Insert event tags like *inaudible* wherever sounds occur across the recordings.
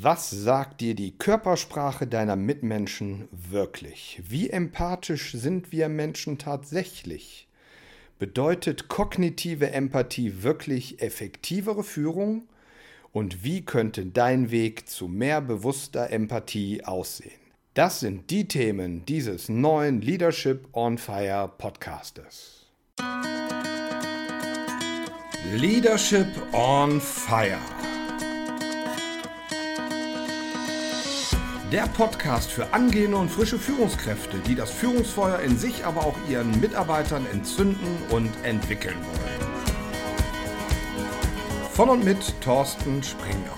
Was sagt dir die Körpersprache deiner Mitmenschen wirklich? Wie empathisch sind wir Menschen tatsächlich? Bedeutet kognitive Empathie wirklich effektivere Führung? Und wie könnte dein Weg zu mehr bewusster Empathie aussehen? Das sind die Themen dieses neuen Leadership on Fire Podcastes. Leadership on Fire. Der Podcast für angehende und frische Führungskräfte, die das Führungsfeuer in sich, aber auch ihren Mitarbeitern entzünden und entwickeln wollen. Von und mit Thorsten Springer.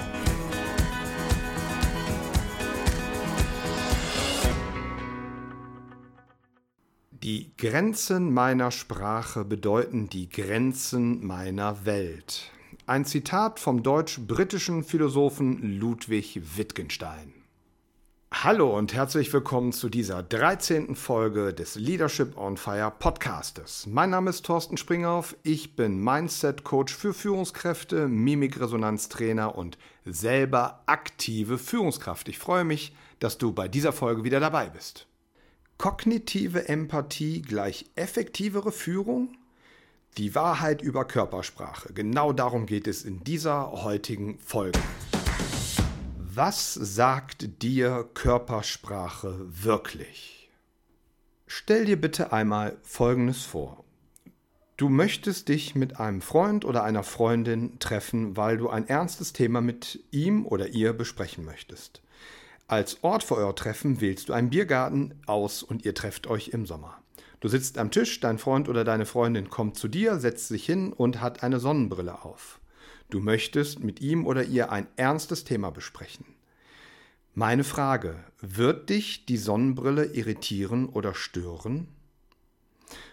Die Grenzen meiner Sprache bedeuten die Grenzen meiner Welt. Ein Zitat vom deutsch-britischen Philosophen Ludwig Wittgenstein. Hallo und herzlich willkommen zu dieser 13. Folge des Leadership on Fire Podcastes. Mein Name ist Thorsten Springhoff, ich bin Mindset Coach für Führungskräfte, Mimikresonanztrainer und selber aktive Führungskraft. Ich freue mich, dass du bei dieser Folge wieder dabei bist. Kognitive Empathie gleich effektivere Führung? Die Wahrheit über Körpersprache. Genau darum geht es in dieser heutigen Folge. Was sagt dir Körpersprache wirklich? Stell dir bitte einmal Folgendes vor. Du möchtest dich mit einem Freund oder einer Freundin treffen, weil du ein ernstes Thema mit ihm oder ihr besprechen möchtest. Als Ort für euer Treffen wählst du einen Biergarten aus und ihr trefft euch im Sommer. Du sitzt am Tisch, dein Freund oder deine Freundin kommt zu dir, setzt sich hin und hat eine Sonnenbrille auf. Du möchtest mit ihm oder ihr ein ernstes Thema besprechen. Meine Frage, wird dich die Sonnenbrille irritieren oder stören?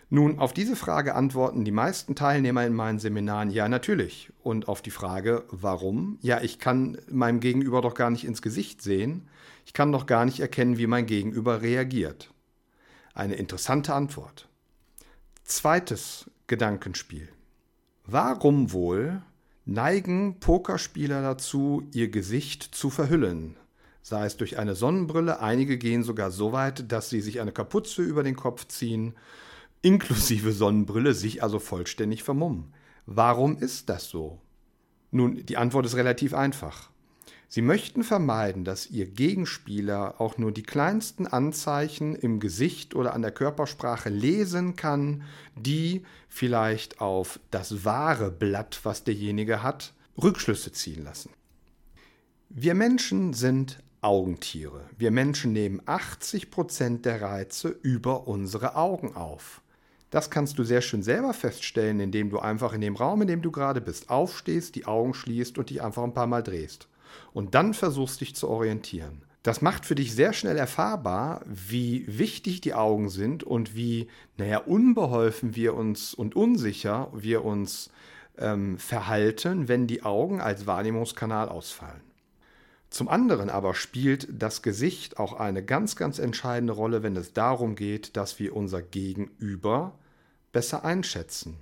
Nun, auf diese Frage antworten die meisten Teilnehmer in meinen Seminaren ja natürlich. Und auf die Frage, warum? Ja, ich kann meinem Gegenüber doch gar nicht ins Gesicht sehen. Ich kann doch gar nicht erkennen, wie mein Gegenüber reagiert. Eine interessante Antwort. Zweites Gedankenspiel. Warum wohl neigen Pokerspieler dazu, ihr Gesicht zu verhüllen, sei es durch eine Sonnenbrille, einige gehen sogar so weit, dass sie sich eine Kapuze über den Kopf ziehen, inklusive Sonnenbrille, sich also vollständig vermummen. Warum ist das so? Nun, die Antwort ist relativ einfach. Sie möchten vermeiden, dass Ihr Gegenspieler auch nur die kleinsten Anzeichen im Gesicht oder an der Körpersprache lesen kann, die vielleicht auf das wahre Blatt, was derjenige hat, Rückschlüsse ziehen lassen. Wir Menschen sind Augentiere. Wir Menschen nehmen 80 Prozent der Reize über unsere Augen auf. Das kannst du sehr schön selber feststellen, indem du einfach in dem Raum, in dem du gerade bist, aufstehst, die Augen schließt und dich einfach ein paar Mal drehst und dann versuchst dich zu orientieren. Das macht für dich sehr schnell erfahrbar, wie wichtig die Augen sind und wie, naja, unbeholfen wir uns und unsicher wir uns ähm, verhalten, wenn die Augen als Wahrnehmungskanal ausfallen. Zum anderen aber spielt das Gesicht auch eine ganz, ganz entscheidende Rolle, wenn es darum geht, dass wir unser Gegenüber besser einschätzen.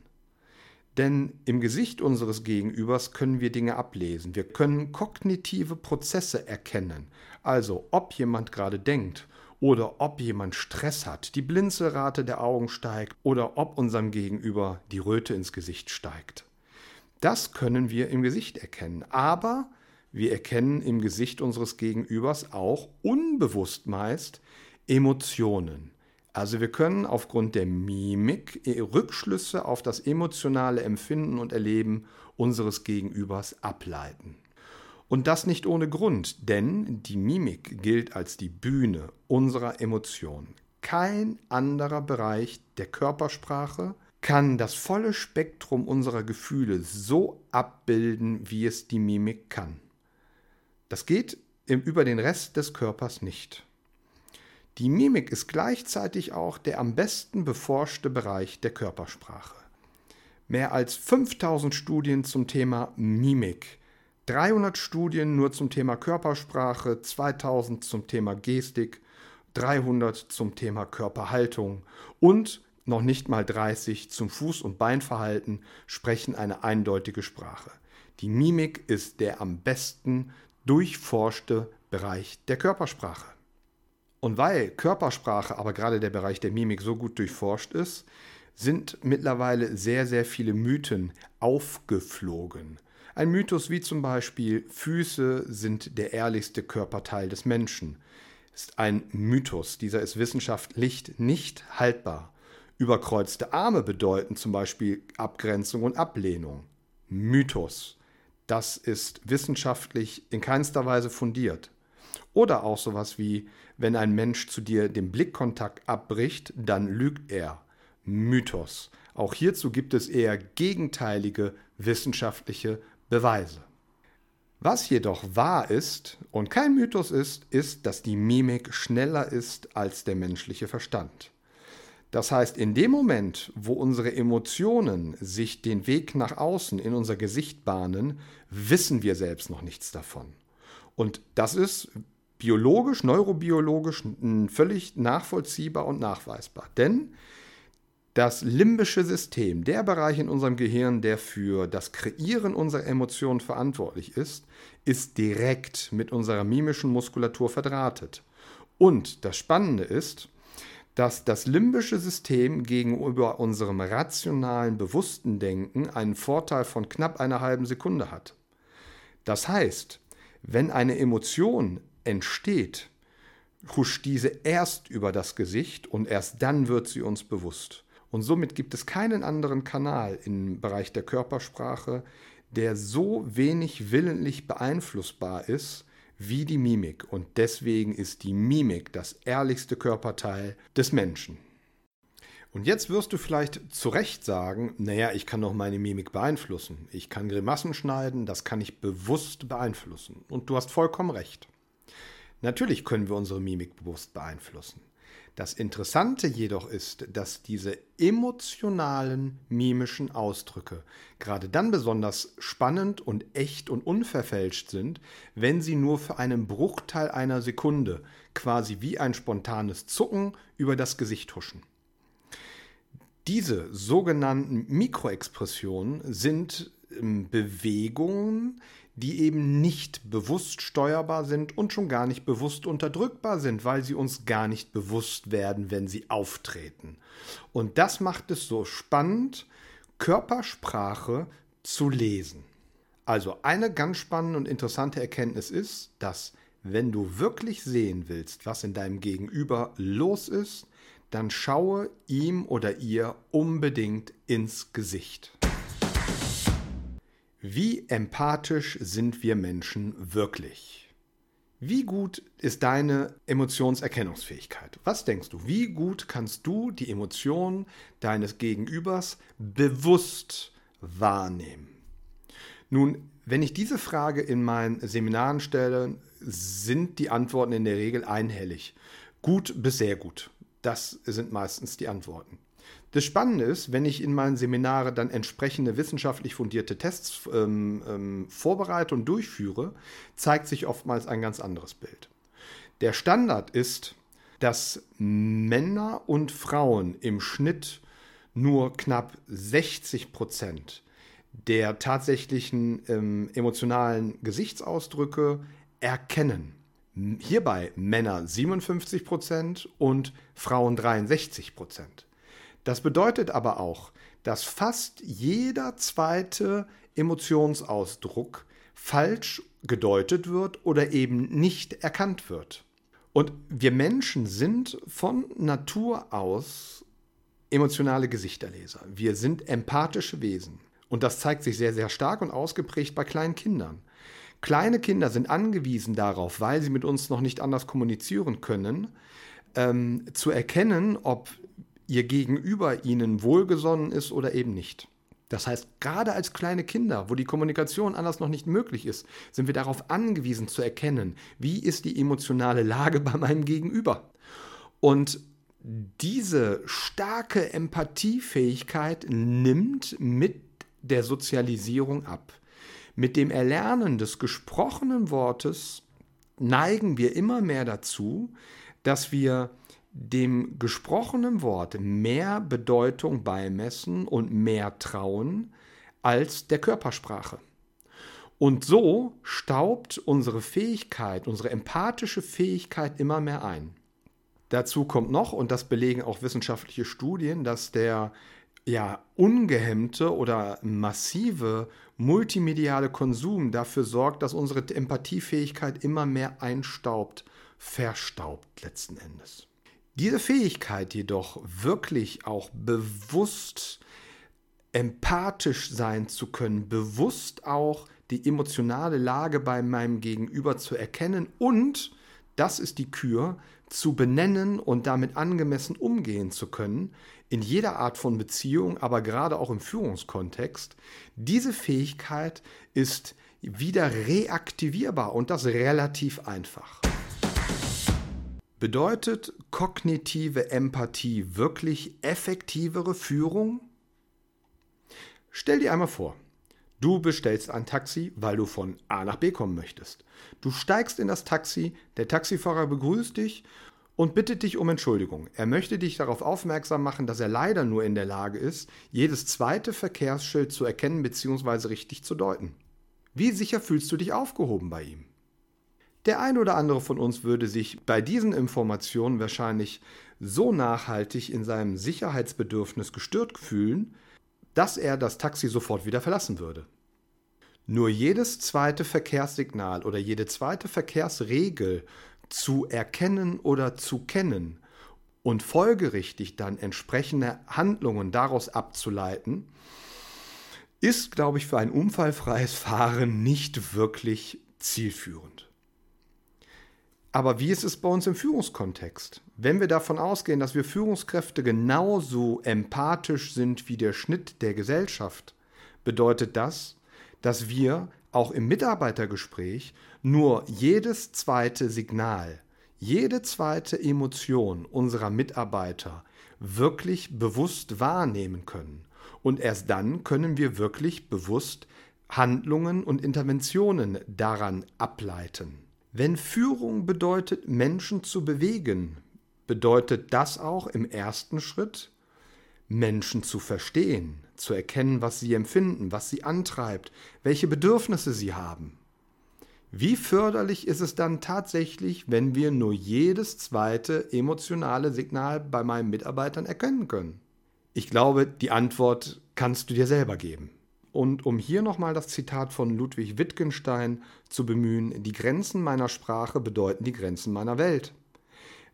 Denn im Gesicht unseres Gegenübers können wir Dinge ablesen. Wir können kognitive Prozesse erkennen. Also ob jemand gerade denkt oder ob jemand Stress hat, die Blinzelrate der Augen steigt oder ob unserem Gegenüber die Röte ins Gesicht steigt. Das können wir im Gesicht erkennen. Aber wir erkennen im Gesicht unseres Gegenübers auch unbewusst meist Emotionen. Also wir können aufgrund der Mimik Rückschlüsse auf das emotionale Empfinden und Erleben unseres Gegenübers ableiten. Und das nicht ohne Grund, denn die Mimik gilt als die Bühne unserer Emotionen. Kein anderer Bereich der Körpersprache kann das volle Spektrum unserer Gefühle so abbilden, wie es die Mimik kann. Das geht über den Rest des Körpers nicht. Die Mimik ist gleichzeitig auch der am besten beforschte Bereich der Körpersprache. Mehr als 5000 Studien zum Thema Mimik, 300 Studien nur zum Thema Körpersprache, 2000 zum Thema Gestik, 300 zum Thema Körperhaltung und noch nicht mal 30 zum Fuß- und Beinverhalten sprechen eine eindeutige Sprache. Die Mimik ist der am besten durchforschte Bereich der Körpersprache. Und weil Körpersprache, aber gerade der Bereich der Mimik so gut durchforscht ist, sind mittlerweile sehr, sehr viele Mythen aufgeflogen. Ein Mythos wie zum Beispiel Füße sind der ehrlichste Körperteil des Menschen ist ein Mythos. Dieser ist wissenschaftlich nicht haltbar. Überkreuzte Arme bedeuten zum Beispiel Abgrenzung und Ablehnung. Mythos. Das ist wissenschaftlich in keinster Weise fundiert. Oder auch sowas wie, wenn ein Mensch zu dir den Blickkontakt abbricht, dann lügt er. Mythos. Auch hierzu gibt es eher gegenteilige wissenschaftliche Beweise. Was jedoch wahr ist und kein Mythos ist, ist, dass die Mimik schneller ist als der menschliche Verstand. Das heißt, in dem Moment, wo unsere Emotionen sich den Weg nach außen in unser Gesicht bahnen, wissen wir selbst noch nichts davon. Und das ist biologisch, neurobiologisch völlig nachvollziehbar und nachweisbar. Denn das limbische System, der Bereich in unserem Gehirn, der für das Kreieren unserer Emotionen verantwortlich ist, ist direkt mit unserer mimischen Muskulatur verdrahtet. Und das Spannende ist, dass das limbische System gegenüber unserem rationalen, bewussten Denken einen Vorteil von knapp einer halben Sekunde hat. Das heißt, wenn eine Emotion entsteht, huscht diese erst über das Gesicht und erst dann wird sie uns bewusst. Und somit gibt es keinen anderen Kanal im Bereich der Körpersprache, der so wenig willentlich beeinflussbar ist wie die Mimik. Und deswegen ist die Mimik das ehrlichste Körperteil des Menschen. Und jetzt wirst du vielleicht zu Recht sagen, naja, ich kann doch meine Mimik beeinflussen. Ich kann Grimassen schneiden, das kann ich bewusst beeinflussen. Und du hast vollkommen recht. Natürlich können wir unsere Mimik bewusst beeinflussen. Das Interessante jedoch ist, dass diese emotionalen mimischen Ausdrücke gerade dann besonders spannend und echt und unverfälscht sind, wenn sie nur für einen Bruchteil einer Sekunde, quasi wie ein spontanes Zucken, über das Gesicht huschen. Diese sogenannten Mikroexpressionen sind ähm, Bewegungen, die eben nicht bewusst steuerbar sind und schon gar nicht bewusst unterdrückbar sind, weil sie uns gar nicht bewusst werden, wenn sie auftreten. Und das macht es so spannend, Körpersprache zu lesen. Also eine ganz spannende und interessante Erkenntnis ist, dass wenn du wirklich sehen willst, was in deinem Gegenüber los ist, dann schaue ihm oder ihr unbedingt ins Gesicht. Wie empathisch sind wir Menschen wirklich? Wie gut ist deine Emotionserkennungsfähigkeit? Was denkst du? Wie gut kannst du die Emotionen deines Gegenübers bewusst wahrnehmen? Nun, wenn ich diese Frage in meinen Seminaren stelle, sind die Antworten in der Regel einhellig. Gut bis sehr gut. Das sind meistens die Antworten. Das Spannende ist, wenn ich in meinen Seminare dann entsprechende wissenschaftlich fundierte Tests ähm, ähm, vorbereite und durchführe, zeigt sich oftmals ein ganz anderes Bild. Der Standard ist, dass Männer und Frauen im Schnitt nur knapp 60 Prozent der tatsächlichen ähm, emotionalen Gesichtsausdrücke erkennen. Hierbei Männer 57 Prozent und Frauen 63 Prozent. Das bedeutet aber auch, dass fast jeder zweite Emotionsausdruck falsch gedeutet wird oder eben nicht erkannt wird. Und wir Menschen sind von Natur aus emotionale Gesichterleser. Wir sind empathische Wesen. Und das zeigt sich sehr, sehr stark und ausgeprägt bei kleinen Kindern. Kleine Kinder sind angewiesen darauf, weil sie mit uns noch nicht anders kommunizieren können, ähm, zu erkennen, ob ihr Gegenüber ihnen wohlgesonnen ist oder eben nicht. Das heißt, gerade als kleine Kinder, wo die Kommunikation anders noch nicht möglich ist, sind wir darauf angewiesen zu erkennen, wie ist die emotionale Lage *laughs* bei meinem Gegenüber. Und diese starke Empathiefähigkeit nimmt mit der Sozialisierung ab. Mit dem Erlernen des gesprochenen Wortes neigen wir immer mehr dazu, dass wir dem gesprochenen Wort mehr Bedeutung beimessen und mehr trauen als der Körpersprache. Und so staubt unsere Fähigkeit, unsere empathische Fähigkeit immer mehr ein. Dazu kommt noch, und das belegen auch wissenschaftliche Studien, dass der ja, ungehemmte oder massive multimediale Konsum dafür sorgt, dass unsere Empathiefähigkeit immer mehr einstaubt, verstaubt letzten Endes. Diese Fähigkeit jedoch wirklich auch bewusst empathisch sein zu können, bewusst auch die emotionale Lage bei meinem Gegenüber zu erkennen und, das ist die Kür, zu benennen und damit angemessen umgehen zu können, in jeder Art von Beziehung, aber gerade auch im Führungskontext, diese Fähigkeit ist wieder reaktivierbar und das relativ einfach. Bedeutet kognitive Empathie wirklich effektivere Führung? Stell dir einmal vor, du bestellst ein Taxi, weil du von A nach B kommen möchtest. Du steigst in das Taxi, der Taxifahrer begrüßt dich und bittet dich um Entschuldigung. Er möchte dich darauf aufmerksam machen, dass er leider nur in der Lage ist, jedes zweite Verkehrsschild zu erkennen bzw. richtig zu deuten. Wie sicher fühlst du dich aufgehoben bei ihm? Der ein oder andere von uns würde sich bei diesen Informationen wahrscheinlich so nachhaltig in seinem Sicherheitsbedürfnis gestört fühlen, dass er das Taxi sofort wieder verlassen würde. Nur jedes zweite Verkehrssignal oder jede zweite Verkehrsregel zu erkennen oder zu kennen und folgerichtig dann entsprechende Handlungen daraus abzuleiten, ist, glaube ich, für ein unfallfreies Fahren nicht wirklich zielführend. Aber wie ist es bei uns im Führungskontext? Wenn wir davon ausgehen, dass wir Führungskräfte genauso empathisch sind wie der Schnitt der Gesellschaft, bedeutet das, dass wir auch im Mitarbeitergespräch nur jedes zweite Signal, jede zweite Emotion unserer Mitarbeiter wirklich bewusst wahrnehmen können. Und erst dann können wir wirklich bewusst Handlungen und Interventionen daran ableiten. Wenn Führung bedeutet, Menschen zu bewegen, bedeutet das auch im ersten Schritt, Menschen zu verstehen, zu erkennen, was sie empfinden, was sie antreibt, welche Bedürfnisse sie haben. Wie förderlich ist es dann tatsächlich, wenn wir nur jedes zweite emotionale Signal bei meinen Mitarbeitern erkennen können? Ich glaube, die Antwort kannst du dir selber geben. Und um hier nochmal das Zitat von Ludwig Wittgenstein zu bemühen, die Grenzen meiner Sprache bedeuten die Grenzen meiner Welt.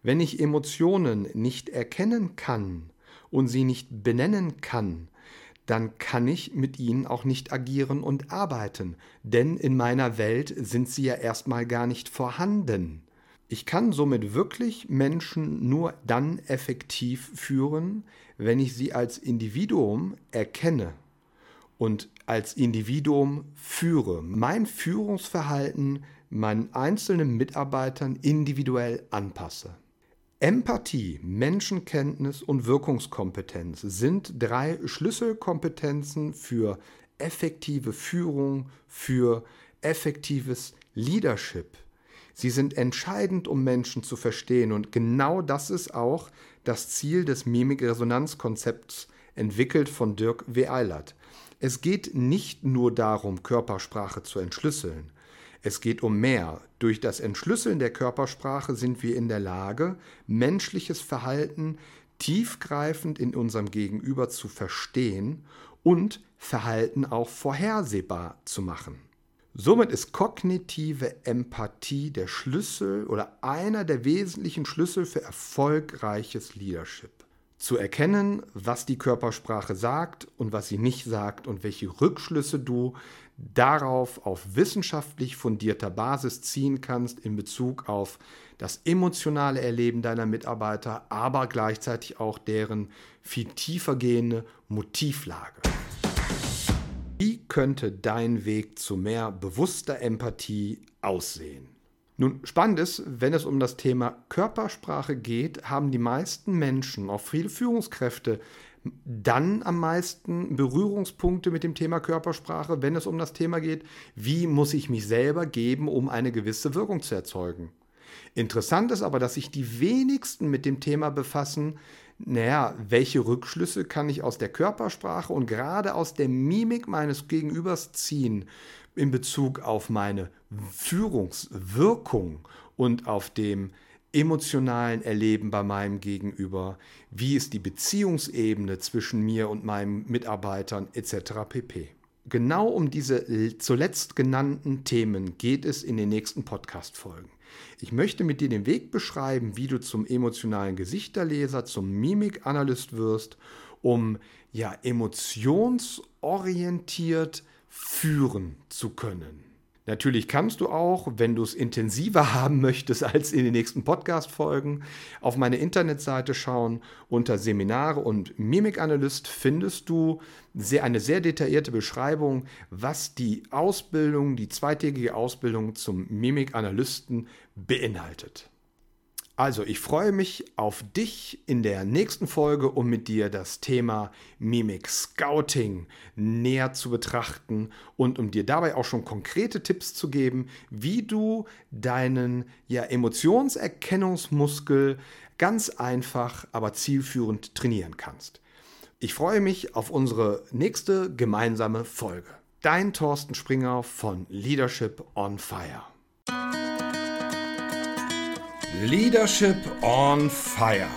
Wenn ich Emotionen nicht erkennen kann und sie nicht benennen kann, dann kann ich mit ihnen auch nicht agieren und arbeiten, denn in meiner Welt sind sie ja erstmal gar nicht vorhanden. Ich kann somit wirklich Menschen nur dann effektiv führen, wenn ich sie als Individuum erkenne und als Individuum führe. Mein Führungsverhalten meinen einzelnen Mitarbeitern individuell anpasse. Empathie, Menschenkenntnis und Wirkungskompetenz sind drei Schlüsselkompetenzen für effektive Führung, für effektives Leadership. Sie sind entscheidend, um Menschen zu verstehen und genau das ist auch das Ziel des Mimikresonanzkonzepts, entwickelt von Dirk W. Eilert. Es geht nicht nur darum, Körpersprache zu entschlüsseln. Es geht um mehr. Durch das Entschlüsseln der Körpersprache sind wir in der Lage, menschliches Verhalten tiefgreifend in unserem Gegenüber zu verstehen und Verhalten auch vorhersehbar zu machen. Somit ist kognitive Empathie der Schlüssel oder einer der wesentlichen Schlüssel für erfolgreiches Leadership zu erkennen, was die Körpersprache sagt und was sie nicht sagt und welche Rückschlüsse du darauf auf wissenschaftlich fundierter Basis ziehen kannst in Bezug auf das emotionale Erleben deiner Mitarbeiter, aber gleichzeitig auch deren viel tiefer gehende Motivlage. Wie könnte dein Weg zu mehr bewusster Empathie aussehen? Nun, spannend ist, wenn es um das Thema Körpersprache geht, haben die meisten Menschen, auch viele Führungskräfte, dann am meisten Berührungspunkte mit dem Thema Körpersprache, wenn es um das Thema geht, wie muss ich mich selber geben, um eine gewisse Wirkung zu erzeugen. Interessant ist aber, dass sich die wenigsten mit dem Thema befassen, naja, welche Rückschlüsse kann ich aus der Körpersprache und gerade aus der Mimik meines Gegenübers ziehen in Bezug auf meine Führungswirkung und auf dem emotionalen Erleben bei meinem Gegenüber, wie ist die Beziehungsebene zwischen mir und meinen Mitarbeitern etc. pp. Genau um diese zuletzt genannten Themen geht es in den nächsten Podcast-Folgen. Ich möchte mit dir den Weg beschreiben, wie du zum emotionalen Gesichterleser, zum Mimikanalyst wirst, um ja emotionsorientiert führen zu können. Natürlich kannst du auch, wenn du es intensiver *laughs* haben möchtest als in den nächsten Podcast-Folgen, auf meine Internetseite schauen. Unter Seminare und Mimikanalyst findest du sehr, eine sehr detaillierte Beschreibung, was die Ausbildung, die zweitägige Ausbildung zum Mimikanalysten beinhaltet. Also, ich freue mich auf dich in der nächsten Folge, um mit dir das Thema Mimik Scouting näher zu betrachten und um dir dabei auch schon konkrete Tipps zu geben, wie du deinen ja, Emotionserkennungsmuskel ganz einfach, aber zielführend trainieren kannst. Ich freue mich auf unsere nächste gemeinsame Folge. Dein Thorsten Springer von Leadership on Fire. Leadership on Fire.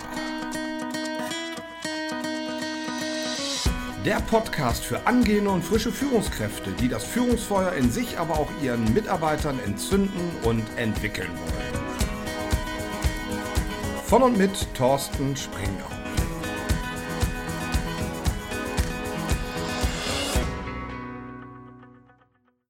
Der Podcast für angehende und frische Führungskräfte, die das Führungsfeuer in sich, aber auch ihren Mitarbeitern entzünden und entwickeln wollen. Von und mit Thorsten Springau.